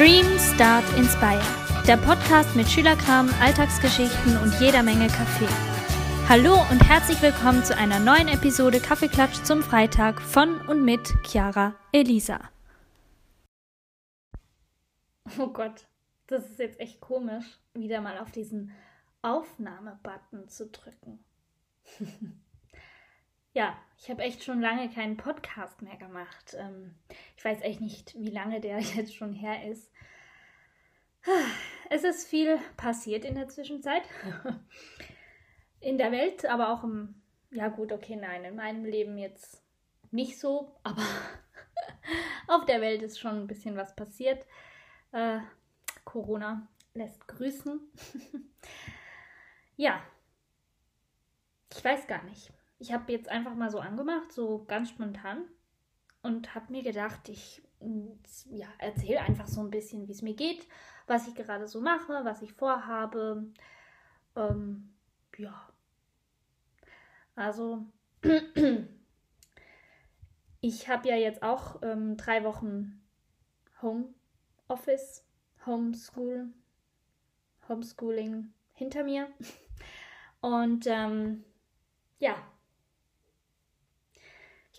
Dream, Start, Inspire. Der Podcast mit Schülerkram, Alltagsgeschichten und jeder Menge Kaffee. Hallo und herzlich willkommen zu einer neuen Episode Kaffeeklatsch zum Freitag von und mit Chiara Elisa. Oh Gott, das ist jetzt echt komisch, wieder mal auf diesen Aufnahme-Button zu drücken. ja, ich habe echt schon lange keinen Podcast mehr gemacht. Ähm, ich weiß echt nicht, wie lange der jetzt schon her ist. Es ist viel passiert in der Zwischenzeit. In der Welt, aber auch im, ja gut, okay, nein, in meinem Leben jetzt nicht so, aber auf der Welt ist schon ein bisschen was passiert. Äh, Corona lässt grüßen. ja, ich weiß gar nicht ich habe jetzt einfach mal so angemacht, so ganz spontan und habe mir gedacht, ich ja, erzähle einfach so ein bisschen, wie es mir geht, was ich gerade so mache, was ich vorhabe. Ähm, ja. Also, ich habe ja jetzt auch ähm, drei Wochen Homeoffice, Homeschool, Homeschooling hinter mir. Und ähm, ja,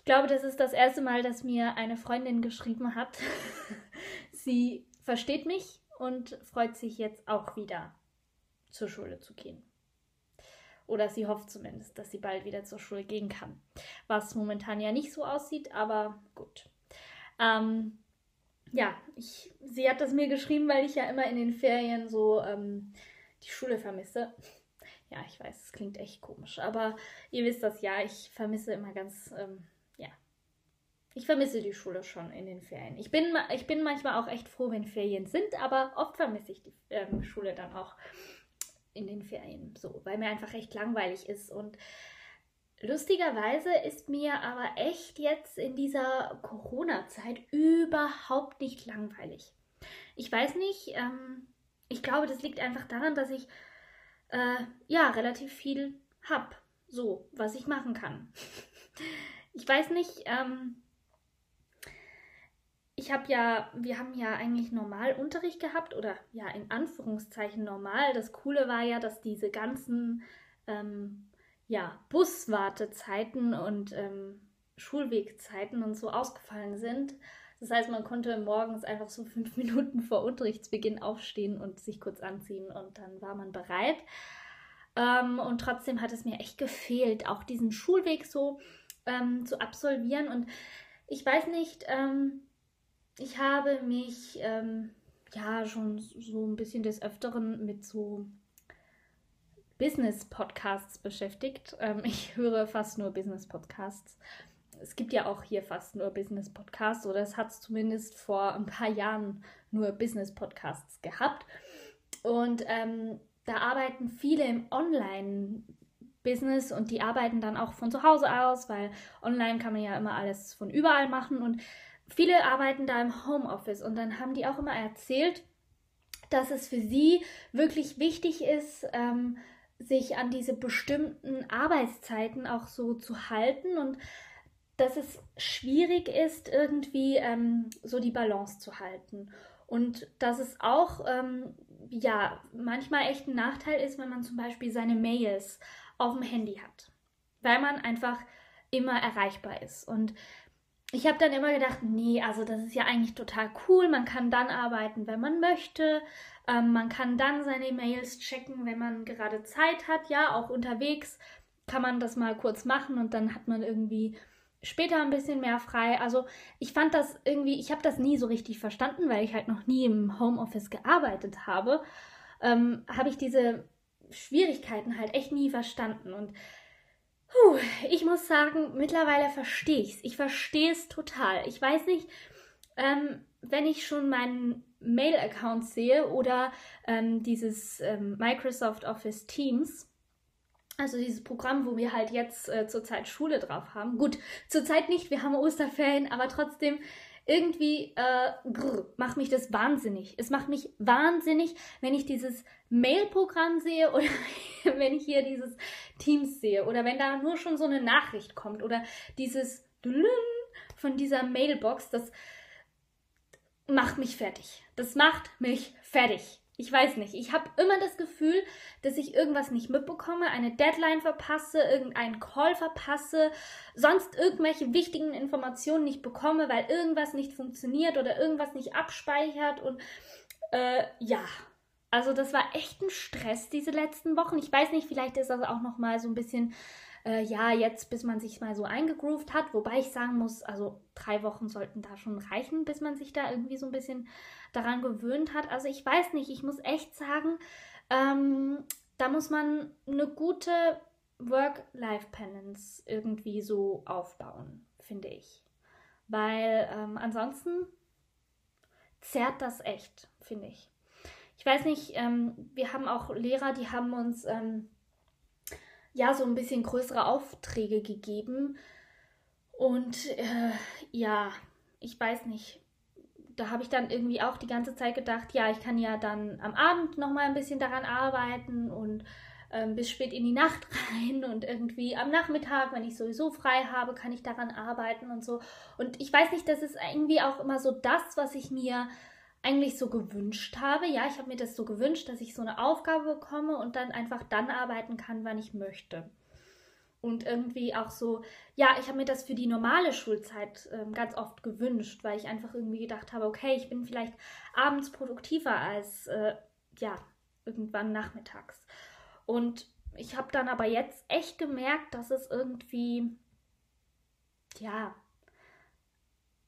ich glaube, das ist das erste Mal, dass mir eine Freundin geschrieben hat. sie versteht mich und freut sich jetzt auch wieder zur Schule zu gehen. Oder sie hofft zumindest, dass sie bald wieder zur Schule gehen kann. Was momentan ja nicht so aussieht, aber gut. Ähm, ja, ich, sie hat das mir geschrieben, weil ich ja immer in den Ferien so ähm, die Schule vermisse. Ja, ich weiß, es klingt echt komisch, aber ihr wisst das ja, ich vermisse immer ganz ähm, ich vermisse die Schule schon in den Ferien. Ich bin, ich bin manchmal auch echt froh, wenn Ferien sind, aber oft vermisse ich die ähm, Schule dann auch in den Ferien so, weil mir einfach echt langweilig ist. Und lustigerweise ist mir aber echt jetzt in dieser Corona-Zeit überhaupt nicht langweilig. Ich weiß nicht, ähm, ich glaube, das liegt einfach daran, dass ich äh, ja relativ viel habe, so, was ich machen kann. ich weiß nicht, ähm, ich habe ja, wir haben ja eigentlich normal Unterricht gehabt oder ja in Anführungszeichen normal. Das Coole war ja, dass diese ganzen ähm, ja, Buswartezeiten und ähm, Schulwegzeiten und so ausgefallen sind. Das heißt, man konnte morgens einfach so fünf Minuten vor Unterrichtsbeginn aufstehen und sich kurz anziehen und dann war man bereit. Ähm, und trotzdem hat es mir echt gefehlt, auch diesen Schulweg so ähm, zu absolvieren. Und ich weiß nicht, ähm, ich habe mich ähm, ja schon so ein bisschen des Öfteren mit so Business-Podcasts beschäftigt. Ähm, ich höre fast nur Business-Podcasts. Es gibt ja auch hier fast nur Business-Podcasts oder es hat es zumindest vor ein paar Jahren nur Business-Podcasts gehabt. Und ähm, da arbeiten viele im Online- Business und die arbeiten dann auch von zu Hause aus, weil online kann man ja immer alles von überall machen und viele arbeiten da im Homeoffice und dann haben die auch immer erzählt, dass es für sie wirklich wichtig ist, ähm, sich an diese bestimmten Arbeitszeiten auch so zu halten und dass es schwierig ist, irgendwie ähm, so die Balance zu halten. Und dass es auch ähm, ja manchmal echt ein Nachteil ist, wenn man zum Beispiel seine Mails auf dem Handy hat, weil man einfach immer erreichbar ist. Und ich habe dann immer gedacht, nee, also das ist ja eigentlich total cool. Man kann dann arbeiten, wenn man möchte. Ähm, man kann dann seine Mails checken, wenn man gerade Zeit hat. Ja, auch unterwegs kann man das mal kurz machen und dann hat man irgendwie später ein bisschen mehr frei. Also ich fand das irgendwie, ich habe das nie so richtig verstanden, weil ich halt noch nie im Homeoffice gearbeitet habe. Ähm, habe ich diese Schwierigkeiten halt echt nie verstanden und Puh, ich muss sagen, mittlerweile verstehe ich es. Ich verstehe es total. Ich weiß nicht, ähm, wenn ich schon meinen Mail-Account sehe oder ähm, dieses ähm, Microsoft Office Teams, also dieses Programm, wo wir halt jetzt äh, zurzeit Schule drauf haben. Gut, zurzeit nicht, wir haben Osterferien, aber trotzdem irgendwie äh, grr, macht mich das wahnsinnig. Es macht mich wahnsinnig, wenn ich dieses Mail-Programm sehe oder wenn ich hier dieses Teams sehe oder wenn da nur schon so eine Nachricht kommt oder dieses von dieser Mailbox, das macht mich fertig. Das macht mich fertig. Ich weiß nicht. Ich habe immer das Gefühl, dass ich irgendwas nicht mitbekomme, eine Deadline verpasse, irgendeinen Call verpasse, sonst irgendwelche wichtigen Informationen nicht bekomme, weil irgendwas nicht funktioniert oder irgendwas nicht abspeichert. Und äh, ja, also das war echt ein Stress diese letzten Wochen. Ich weiß nicht, vielleicht ist das auch noch mal so ein bisschen äh, ja, jetzt, bis man sich mal so eingegroovt hat. Wobei ich sagen muss, also drei Wochen sollten da schon reichen, bis man sich da irgendwie so ein bisschen daran gewöhnt hat. Also ich weiß nicht, ich muss echt sagen, ähm, da muss man eine gute Work-Life-Balance irgendwie so aufbauen, finde ich. Weil ähm, ansonsten zerrt das echt, finde ich. Ich weiß nicht, ähm, wir haben auch Lehrer, die haben uns ähm, ja so ein bisschen größere Aufträge gegeben. Und äh, ja, ich weiß nicht. Da habe ich dann irgendwie auch die ganze Zeit gedacht, ja, ich kann ja dann am Abend noch mal ein bisschen daran arbeiten und ähm, bis spät in die Nacht rein und irgendwie am Nachmittag, wenn ich sowieso frei habe, kann ich daran arbeiten und so. Und ich weiß nicht, das ist irgendwie auch immer so das, was ich mir eigentlich so gewünscht habe. Ja, ich habe mir das so gewünscht, dass ich so eine Aufgabe bekomme und dann einfach dann arbeiten kann, wann ich möchte. Und irgendwie auch so, ja, ich habe mir das für die normale Schulzeit äh, ganz oft gewünscht, weil ich einfach irgendwie gedacht habe, okay, ich bin vielleicht abends produktiver als, äh, ja, irgendwann nachmittags. Und ich habe dann aber jetzt echt gemerkt, dass es irgendwie, ja,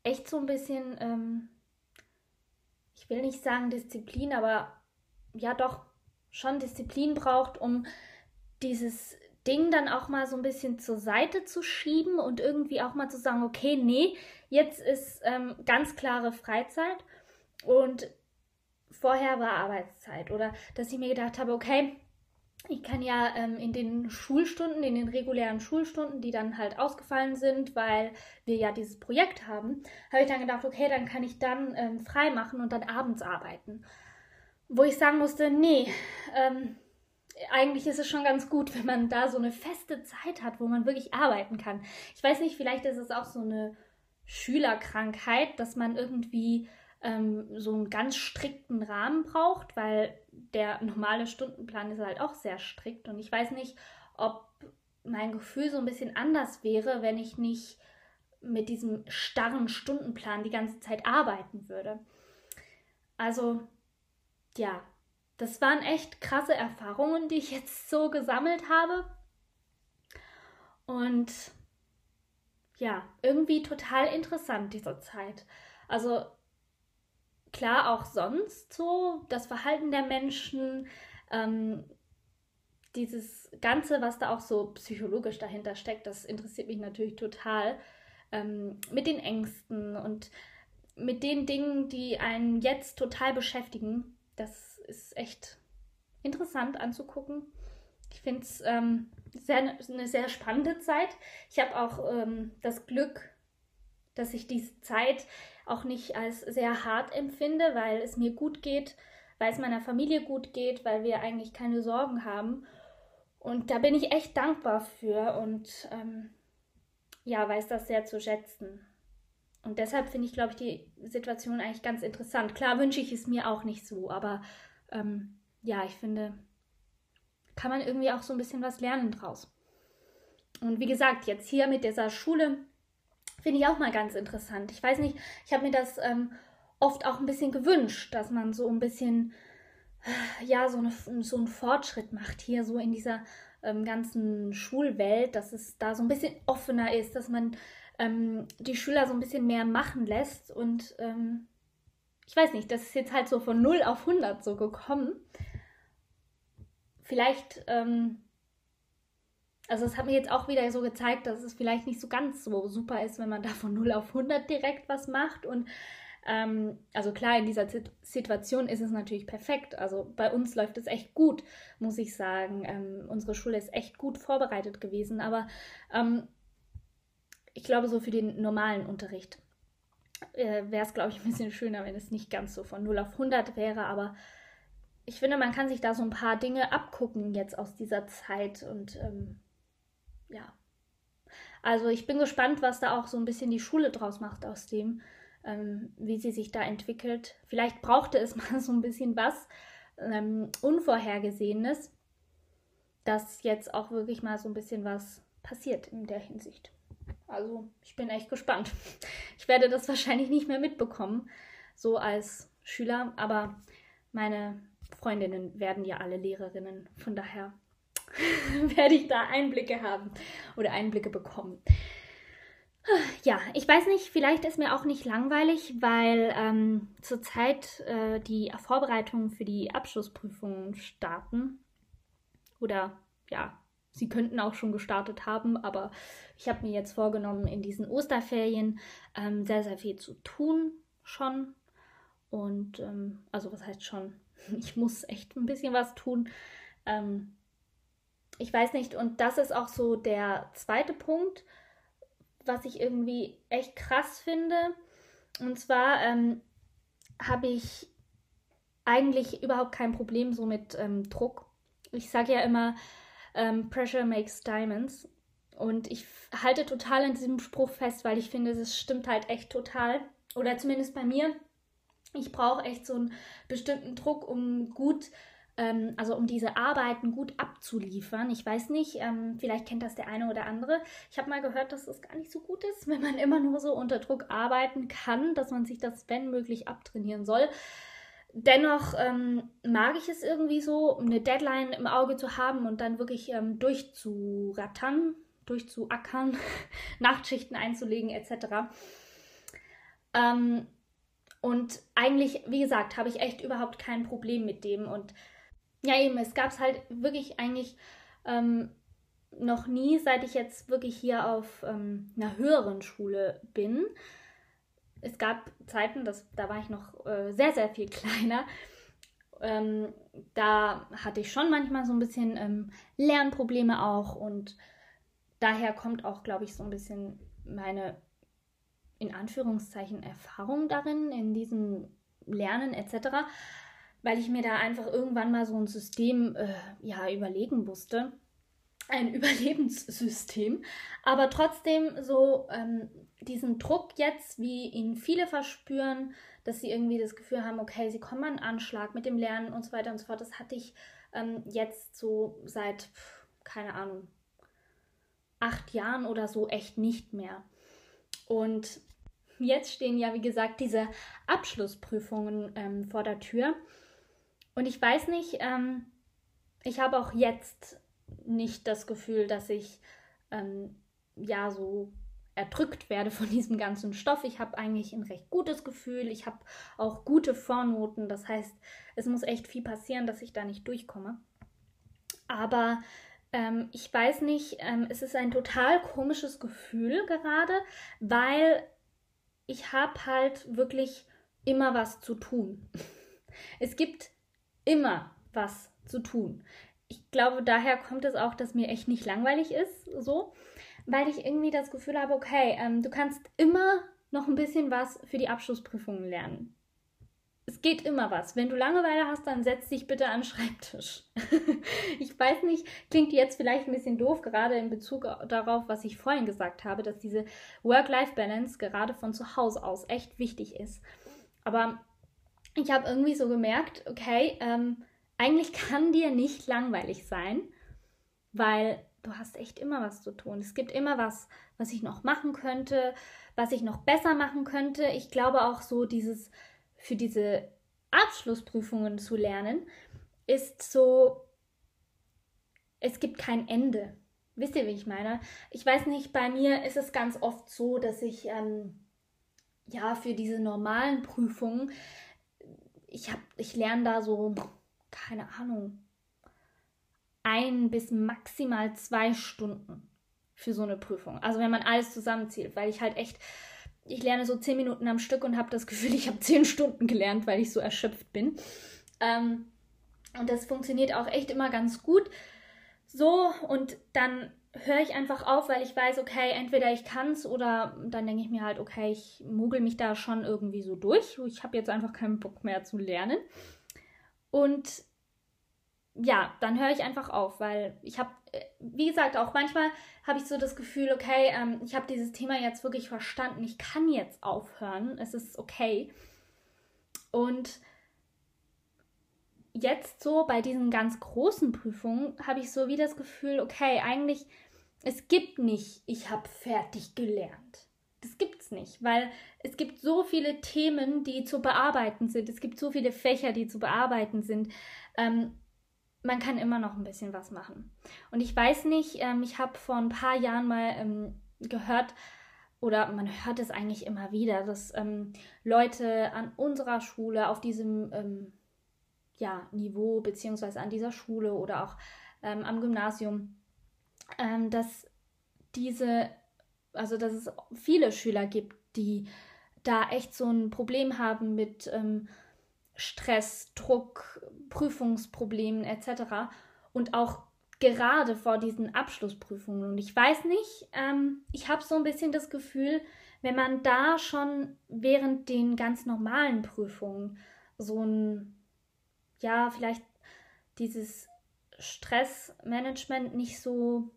echt so ein bisschen ähm, ich will nicht sagen Disziplin, aber ja doch schon Disziplin braucht, um dieses Ding dann auch mal so ein bisschen zur Seite zu schieben und irgendwie auch mal zu sagen, okay, nee, jetzt ist ähm, ganz klare Freizeit und vorher war Arbeitszeit. Oder dass ich mir gedacht habe, okay, ich kann ja ähm, in den Schulstunden, in den regulären Schulstunden, die dann halt ausgefallen sind, weil wir ja dieses Projekt haben, habe ich dann gedacht, okay, dann kann ich dann ähm, frei machen und dann abends arbeiten. Wo ich sagen musste, nee, ähm, eigentlich ist es schon ganz gut, wenn man da so eine feste Zeit hat, wo man wirklich arbeiten kann. Ich weiß nicht, vielleicht ist es auch so eine Schülerkrankheit, dass man irgendwie ähm, so einen ganz strikten Rahmen braucht, weil der normale Stundenplan ist halt auch sehr strikt und ich weiß nicht, ob mein Gefühl so ein bisschen anders wäre, wenn ich nicht mit diesem starren Stundenplan die ganze Zeit arbeiten würde. Also ja, das waren echt krasse Erfahrungen, die ich jetzt so gesammelt habe. Und ja, irgendwie total interessant diese Zeit. Also klar auch sonst so, das Verhalten der Menschen, ähm, dieses Ganze, was da auch so psychologisch dahinter steckt, das interessiert mich natürlich total. Ähm, mit den Ängsten und mit den Dingen, die einen jetzt total beschäftigen. Das ist echt interessant anzugucken. Ich finde es ähm, sehr, eine sehr spannende Zeit. Ich habe auch ähm, das Glück, dass ich diese Zeit auch nicht als sehr hart empfinde, weil es mir gut geht, weil es meiner Familie gut geht, weil wir eigentlich keine Sorgen haben. Und da bin ich echt dankbar für und ähm, ja, weiß das sehr zu schätzen. Und deshalb finde ich, glaube ich, die Situation eigentlich ganz interessant. Klar wünsche ich es mir auch nicht so, aber ähm, ja, ich finde, kann man irgendwie auch so ein bisschen was lernen draus. Und wie gesagt, jetzt hier mit dieser Schule, Finde ich auch mal ganz interessant. Ich weiß nicht, ich habe mir das ähm, oft auch ein bisschen gewünscht, dass man so ein bisschen, äh, ja, so, eine, so einen Fortschritt macht hier so in dieser ähm, ganzen Schulwelt, dass es da so ein bisschen offener ist, dass man ähm, die Schüler so ein bisschen mehr machen lässt und ähm, ich weiß nicht, das ist jetzt halt so von 0 auf 100 so gekommen. Vielleicht ähm, also es hat mir jetzt auch wieder so gezeigt, dass es vielleicht nicht so ganz so super ist, wenn man da von 0 auf 100 direkt was macht. Und ähm, also klar, in dieser Situation ist es natürlich perfekt. Also bei uns läuft es echt gut, muss ich sagen. Ähm, unsere Schule ist echt gut vorbereitet gewesen. Aber ähm, ich glaube, so für den normalen Unterricht äh, wäre es, glaube ich, ein bisschen schöner, wenn es nicht ganz so von 0 auf 100 wäre. Aber ich finde, man kann sich da so ein paar Dinge abgucken jetzt aus dieser Zeit und ähm, ja. Also ich bin gespannt, was da auch so ein bisschen die Schule draus macht aus dem. ähm, wie sie sich da entwickelt. Vielleicht brauchte es mal so ein bisschen was ähm, Unvorhergesehenes, dass jetzt auch wirklich mal so ein bisschen was passiert in der Hinsicht. Also ich bin echt gespannt. Ich werde das wahrscheinlich nicht mehr mitbekommen, so als Schüler, aber meine Freundinnen werden ja alle Lehrerinnen. Von daher werde ich da Einblicke haben oder Einblicke bekommen. Ja, ich weiß nicht, vielleicht ist mir auch nicht langweilig, weil ähm, zurzeit äh, die Vorbereitungen für die Abschlussprüfungen starten. Oder ja, sie könnten auch schon gestartet haben, aber ich habe mir jetzt vorgenommen, in diesen Osterferien ähm, sehr, sehr viel zu tun schon. Und ähm, also was heißt schon? Ich muss echt ein bisschen was tun. Ähm, ich weiß nicht, und das ist auch so der zweite Punkt was ich irgendwie echt krass finde. Und zwar ähm, habe ich eigentlich überhaupt kein Problem so mit ähm, Druck. Ich sage ja immer, ähm, Pressure makes diamonds. Und ich halte total an diesem Spruch fest, weil ich finde, das stimmt halt echt total. Oder zumindest bei mir. Ich brauche echt so einen bestimmten Druck, um gut ähm, also um diese Arbeiten gut abzuliefern. Ich weiß nicht, ähm, vielleicht kennt das der eine oder andere. Ich habe mal gehört, dass es gar nicht so gut ist, wenn man immer nur so unter Druck arbeiten kann, dass man sich das, wenn möglich, abtrainieren soll. Dennoch ähm, mag ich es irgendwie so, eine Deadline im Auge zu haben und dann wirklich ähm, durchzurattern, durchzuackern, Nachtschichten einzulegen etc. Ähm, und eigentlich, wie gesagt, habe ich echt überhaupt kein Problem mit dem. Und ja, eben, es gab es halt wirklich eigentlich ähm, noch nie, seit ich jetzt wirklich hier auf ähm, einer höheren Schule bin. Es gab Zeiten, das, da war ich noch äh, sehr, sehr viel kleiner. Ähm, da hatte ich schon manchmal so ein bisschen ähm, Lernprobleme auch und daher kommt auch, glaube ich, so ein bisschen meine in Anführungszeichen Erfahrung darin, in diesem Lernen etc weil ich mir da einfach irgendwann mal so ein System äh, ja, überlegen musste. Ein Überlebenssystem. Aber trotzdem so ähm, diesen Druck jetzt, wie ihn viele verspüren, dass sie irgendwie das Gefühl haben, okay, sie kommen an Anschlag mit dem Lernen und so weiter und so fort. Das hatte ich ähm, jetzt so seit, keine Ahnung, acht Jahren oder so echt nicht mehr. Und jetzt stehen ja, wie gesagt, diese Abschlussprüfungen ähm, vor der Tür. Und ich weiß nicht, ähm, ich habe auch jetzt nicht das Gefühl, dass ich ähm, ja so erdrückt werde von diesem ganzen Stoff. Ich habe eigentlich ein recht gutes Gefühl. Ich habe auch gute Vornoten. Das heißt, es muss echt viel passieren, dass ich da nicht durchkomme. Aber ähm, ich weiß nicht, ähm, es ist ein total komisches Gefühl gerade, weil ich habe halt wirklich immer was zu tun. Es gibt immer was zu tun. Ich glaube, daher kommt es auch, dass mir echt nicht langweilig ist, so, weil ich irgendwie das Gefühl habe, okay, ähm, du kannst immer noch ein bisschen was für die Abschlussprüfungen lernen. Es geht immer was. Wenn du Langeweile hast, dann setz dich bitte an den Schreibtisch. ich weiß nicht, klingt jetzt vielleicht ein bisschen doof, gerade in Bezug darauf, was ich vorhin gesagt habe, dass diese Work-Life-Balance gerade von zu Hause aus echt wichtig ist. Aber ich habe irgendwie so gemerkt, okay, ähm, eigentlich kann dir nicht langweilig sein, weil du hast echt immer was zu tun. Es gibt immer was, was ich noch machen könnte, was ich noch besser machen könnte. Ich glaube auch so dieses für diese Abschlussprüfungen zu lernen ist so es gibt kein Ende. Wisst ihr, wie ich meine? Ich weiß nicht, bei mir ist es ganz oft so, dass ich ähm, ja für diese normalen Prüfungen ich habe, ich lerne da so, keine Ahnung, ein bis maximal zwei Stunden für so eine Prüfung. Also wenn man alles zusammenzählt, weil ich halt echt, ich lerne so zehn Minuten am Stück und habe das Gefühl, ich habe zehn Stunden gelernt, weil ich so erschöpft bin. Ähm, und das funktioniert auch echt immer ganz gut. So, und dann höre ich einfach auf, weil ich weiß, okay, entweder ich kann es oder dann denke ich mir halt, okay, ich mogel mich da schon irgendwie so durch. Ich habe jetzt einfach keinen Bock mehr zu lernen. Und ja, dann höre ich einfach auf, weil ich habe, äh, wie gesagt, auch manchmal habe ich so das Gefühl, okay, ähm, ich habe dieses Thema jetzt wirklich verstanden, ich kann jetzt aufhören, es ist okay. Und jetzt so bei diesen ganz großen Prüfungen habe ich so wie das Gefühl, okay, eigentlich, es gibt nicht, ich habe fertig gelernt. Das gibt es nicht, weil es gibt so viele Themen, die zu bearbeiten sind. Es gibt so viele Fächer, die zu bearbeiten sind. Ähm, man kann immer noch ein bisschen was machen. Und ich weiß nicht, ähm, ich habe vor ein paar Jahren mal ähm, gehört, oder man hört es eigentlich immer wieder, dass ähm, Leute an unserer Schule auf diesem ähm, ja, Niveau, beziehungsweise an dieser Schule oder auch ähm, am Gymnasium, ähm, dass diese, also dass es viele Schüler gibt, die da echt so ein Problem haben mit Stress, Druck, Prüfungsproblemen etc. Und auch gerade vor diesen Abschlussprüfungen. Und ich weiß nicht, ähm, ich habe so ein bisschen das Gefühl, wenn man da schon während den ganz normalen Prüfungen so ein, ja, vielleicht dieses Stressmanagement nicht so,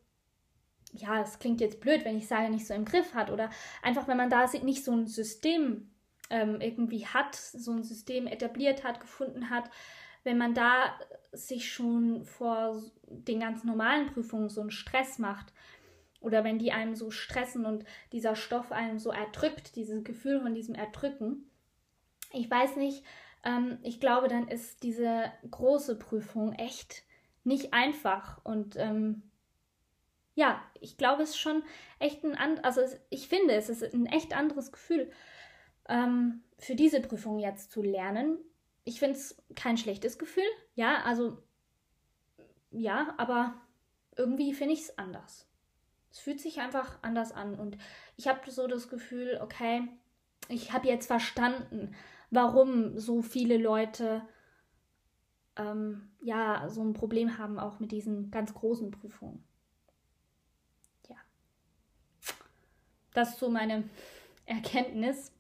ja, es klingt jetzt blöd, wenn ich sage, nicht so im Griff hat oder einfach, wenn man da nicht so ein System ähm, irgendwie hat, so ein System etabliert hat, gefunden hat, wenn man da sich schon vor den ganz normalen Prüfungen so einen Stress macht oder wenn die einem so stressen und dieser Stoff einem so erdrückt, dieses Gefühl von diesem Erdrücken, ich weiß nicht, ähm, ich glaube, dann ist diese große Prüfung echt nicht einfach und ähm, ja, ich glaube, es ist schon echt ein anderes, also ich finde, es ist ein echt anderes Gefühl, ähm, für diese Prüfung jetzt zu lernen. Ich finde es kein schlechtes Gefühl, ja, also ja, aber irgendwie finde ich es anders. Es fühlt sich einfach anders an und ich habe so das Gefühl, okay, ich habe jetzt verstanden, warum so viele Leute ähm, ja so ein Problem haben auch mit diesen ganz großen Prüfungen. Ja, das ist so meine Erkenntnis.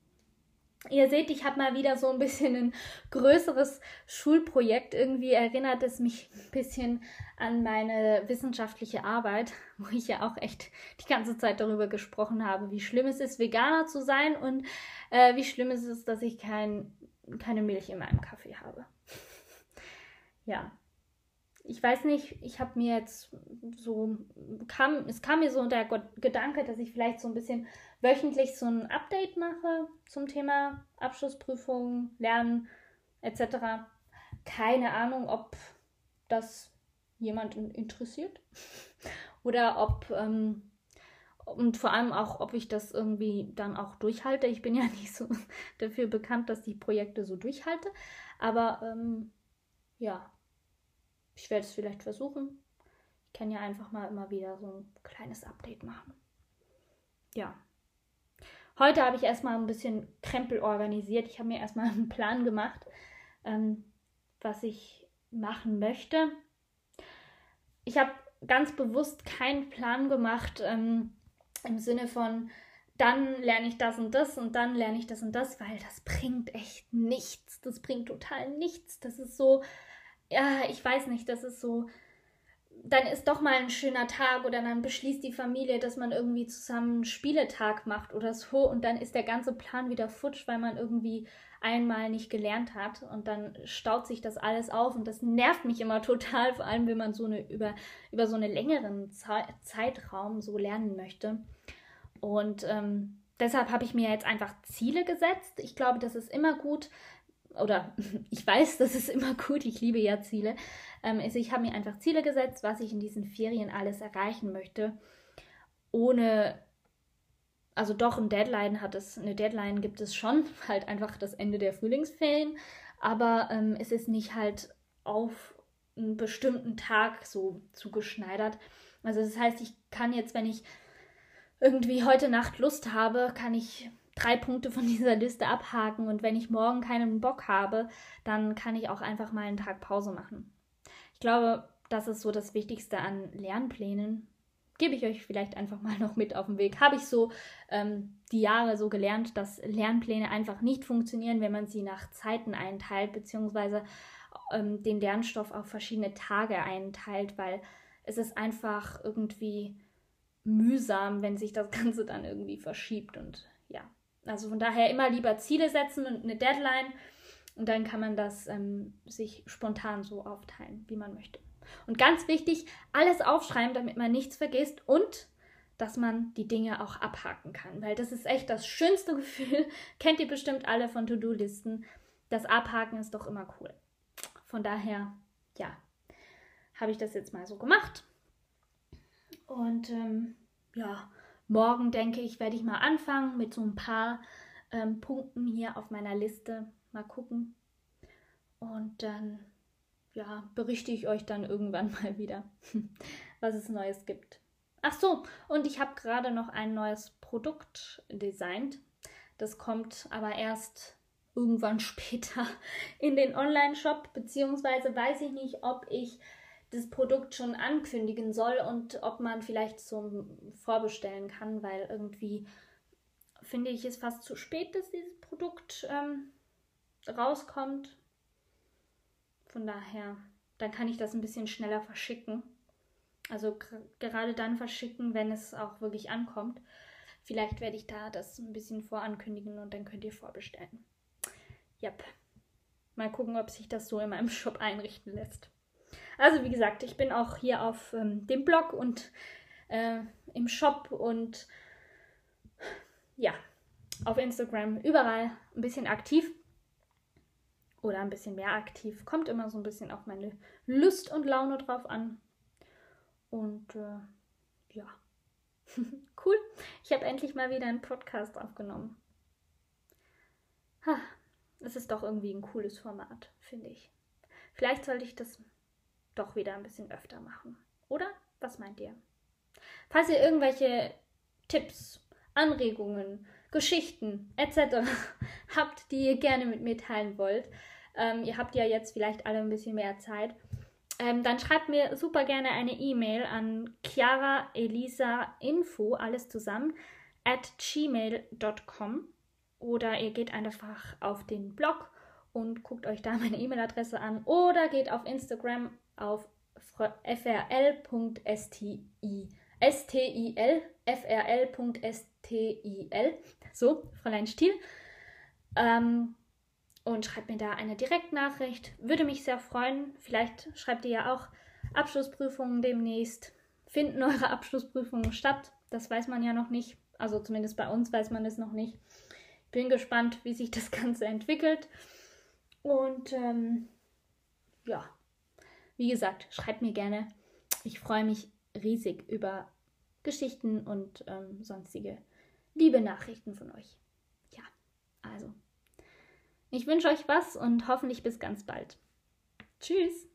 Ihr seht, ich habe mal wieder so ein bisschen ein größeres Schulprojekt. Irgendwie erinnert es mich ein bisschen an meine wissenschaftliche Arbeit, wo ich ja auch echt die ganze Zeit darüber gesprochen habe, wie schlimm es ist, Veganer zu sein und äh, wie schlimm es ist, dass ich kein, keine Milch in meinem Kaffee habe. Ja, ich weiß nicht, ich habe mir jetzt so, kam, es kam mir so der Gedanke, dass ich vielleicht so ein bisschen wöchentlich so ein Update mache zum Thema Abschlussprüfungen, Lernen etc. Keine Ahnung, ob das jemand interessiert oder ob ähm, und vor allem auch, ob ich das irgendwie dann auch durchhalte. Ich bin ja nicht so dafür bekannt, dass ich Projekte so durchhalte, aber ähm, ja, ich werde es vielleicht versuchen. Ich kann ja einfach mal immer wieder so ein kleines Update machen. Ja. Heute habe ich erstmal ein bisschen Krempel organisiert. Ich habe mir erstmal einen Plan gemacht, ähm, was ich machen möchte. Ich habe ganz bewusst keinen Plan gemacht ähm, im Sinne von, dann lerne ich das und das und dann lerne ich das und das, weil das bringt echt nichts. Das bringt total nichts. Das ist so, ja, ich weiß nicht, das ist so, dann ist doch mal ein schöner Tag oder dann beschließt die Familie, dass man irgendwie zusammen einen Spieletag macht oder so und dann ist der ganze Plan wieder futsch, weil man irgendwie einmal nicht gelernt hat und dann staut sich das alles auf und das nervt mich immer total, vor allem wenn man so eine über, über so einen längeren Ze Zeitraum so lernen möchte. Und ähm, deshalb habe ich mir jetzt einfach Ziele gesetzt. Ich glaube, das ist immer gut, oder ich weiß, das ist immer gut, ich liebe ja Ziele. Ähm, also ich habe mir einfach Ziele gesetzt, was ich in diesen Ferien alles erreichen möchte, ohne, also doch ein Deadline hat es, eine Deadline gibt es schon, halt einfach das Ende der Frühlingsferien, aber ähm, es ist nicht halt auf einen bestimmten Tag so zugeschneidert. Also das heißt, ich kann jetzt, wenn ich irgendwie heute Nacht Lust habe, kann ich drei Punkte von dieser Liste abhaken und wenn ich morgen keinen Bock habe, dann kann ich auch einfach mal einen Tag Pause machen. Ich glaube, das ist so das Wichtigste an Lernplänen, gebe ich euch vielleicht einfach mal noch mit auf den Weg. Habe ich so ähm, die Jahre so gelernt, dass Lernpläne einfach nicht funktionieren, wenn man sie nach Zeiten einteilt, beziehungsweise ähm, den Lernstoff auf verschiedene Tage einteilt, weil es ist einfach irgendwie mühsam, wenn sich das Ganze dann irgendwie verschiebt. Und ja, also von daher immer lieber Ziele setzen und eine Deadline. Und dann kann man das ähm, sich spontan so aufteilen, wie man möchte. Und ganz wichtig, alles aufschreiben, damit man nichts vergisst und dass man die Dinge auch abhaken kann. Weil das ist echt das schönste Gefühl. Kennt ihr bestimmt alle von To-Do-Listen. Das Abhaken ist doch immer cool. Von daher, ja, habe ich das jetzt mal so gemacht. Und ähm, ja, morgen denke ich, werde ich mal anfangen mit so ein paar ähm, Punkten hier auf meiner Liste. Mal gucken. Und dann ja, berichte ich euch dann irgendwann mal wieder, was es Neues gibt. Ach so, und ich habe gerade noch ein neues Produkt designt. Das kommt aber erst irgendwann später in den Online-Shop, beziehungsweise weiß ich nicht, ob ich das Produkt schon ankündigen soll und ob man vielleicht zum Vorbestellen kann, weil irgendwie finde ich es fast zu spät, dass dieses Produkt ähm, rauskommt. Von daher, dann kann ich das ein bisschen schneller verschicken. Also gerade dann verschicken, wenn es auch wirklich ankommt. Vielleicht werde ich da das ein bisschen vorankündigen und dann könnt ihr vorbestellen. Yep. Mal gucken, ob sich das so in meinem Shop einrichten lässt. Also wie gesagt, ich bin auch hier auf ähm, dem Blog und äh, im Shop und ja, auf Instagram überall ein bisschen aktiv oder ein bisschen mehr aktiv. Kommt immer so ein bisschen auf meine Lust und Laune drauf an. Und äh, ja, cool. Ich habe endlich mal wieder einen Podcast aufgenommen. Es ist doch irgendwie ein cooles Format, finde ich. Vielleicht sollte ich das doch wieder ein bisschen öfter machen. Oder? Was meint ihr? Falls ihr irgendwelche Tipps, Anregungen, Geschichten etc. habt, die ihr gerne mit mir teilen wollt, ähm, ihr habt ja jetzt vielleicht alle ein bisschen mehr Zeit, ähm, dann schreibt mir super gerne eine E-Mail an Chiara Elisa Info, alles zusammen, at gmail.com oder ihr geht einfach auf den Blog und guckt euch da meine E-Mail-Adresse an oder geht auf Instagram auf frl.stil, stil, frl.stil, so, Fräulein Stiel, ähm, und schreibt mir da eine Direktnachricht. Würde mich sehr freuen. Vielleicht schreibt ihr ja auch Abschlussprüfungen demnächst. Finden eure Abschlussprüfungen statt? Das weiß man ja noch nicht. Also zumindest bei uns weiß man es noch nicht. Bin gespannt, wie sich das Ganze entwickelt. Und ähm, ja, wie gesagt, schreibt mir gerne. Ich freue mich riesig über Geschichten und ähm, sonstige liebe Nachrichten von euch. Ja, also. Ich wünsche euch was und hoffentlich bis ganz bald. Tschüss!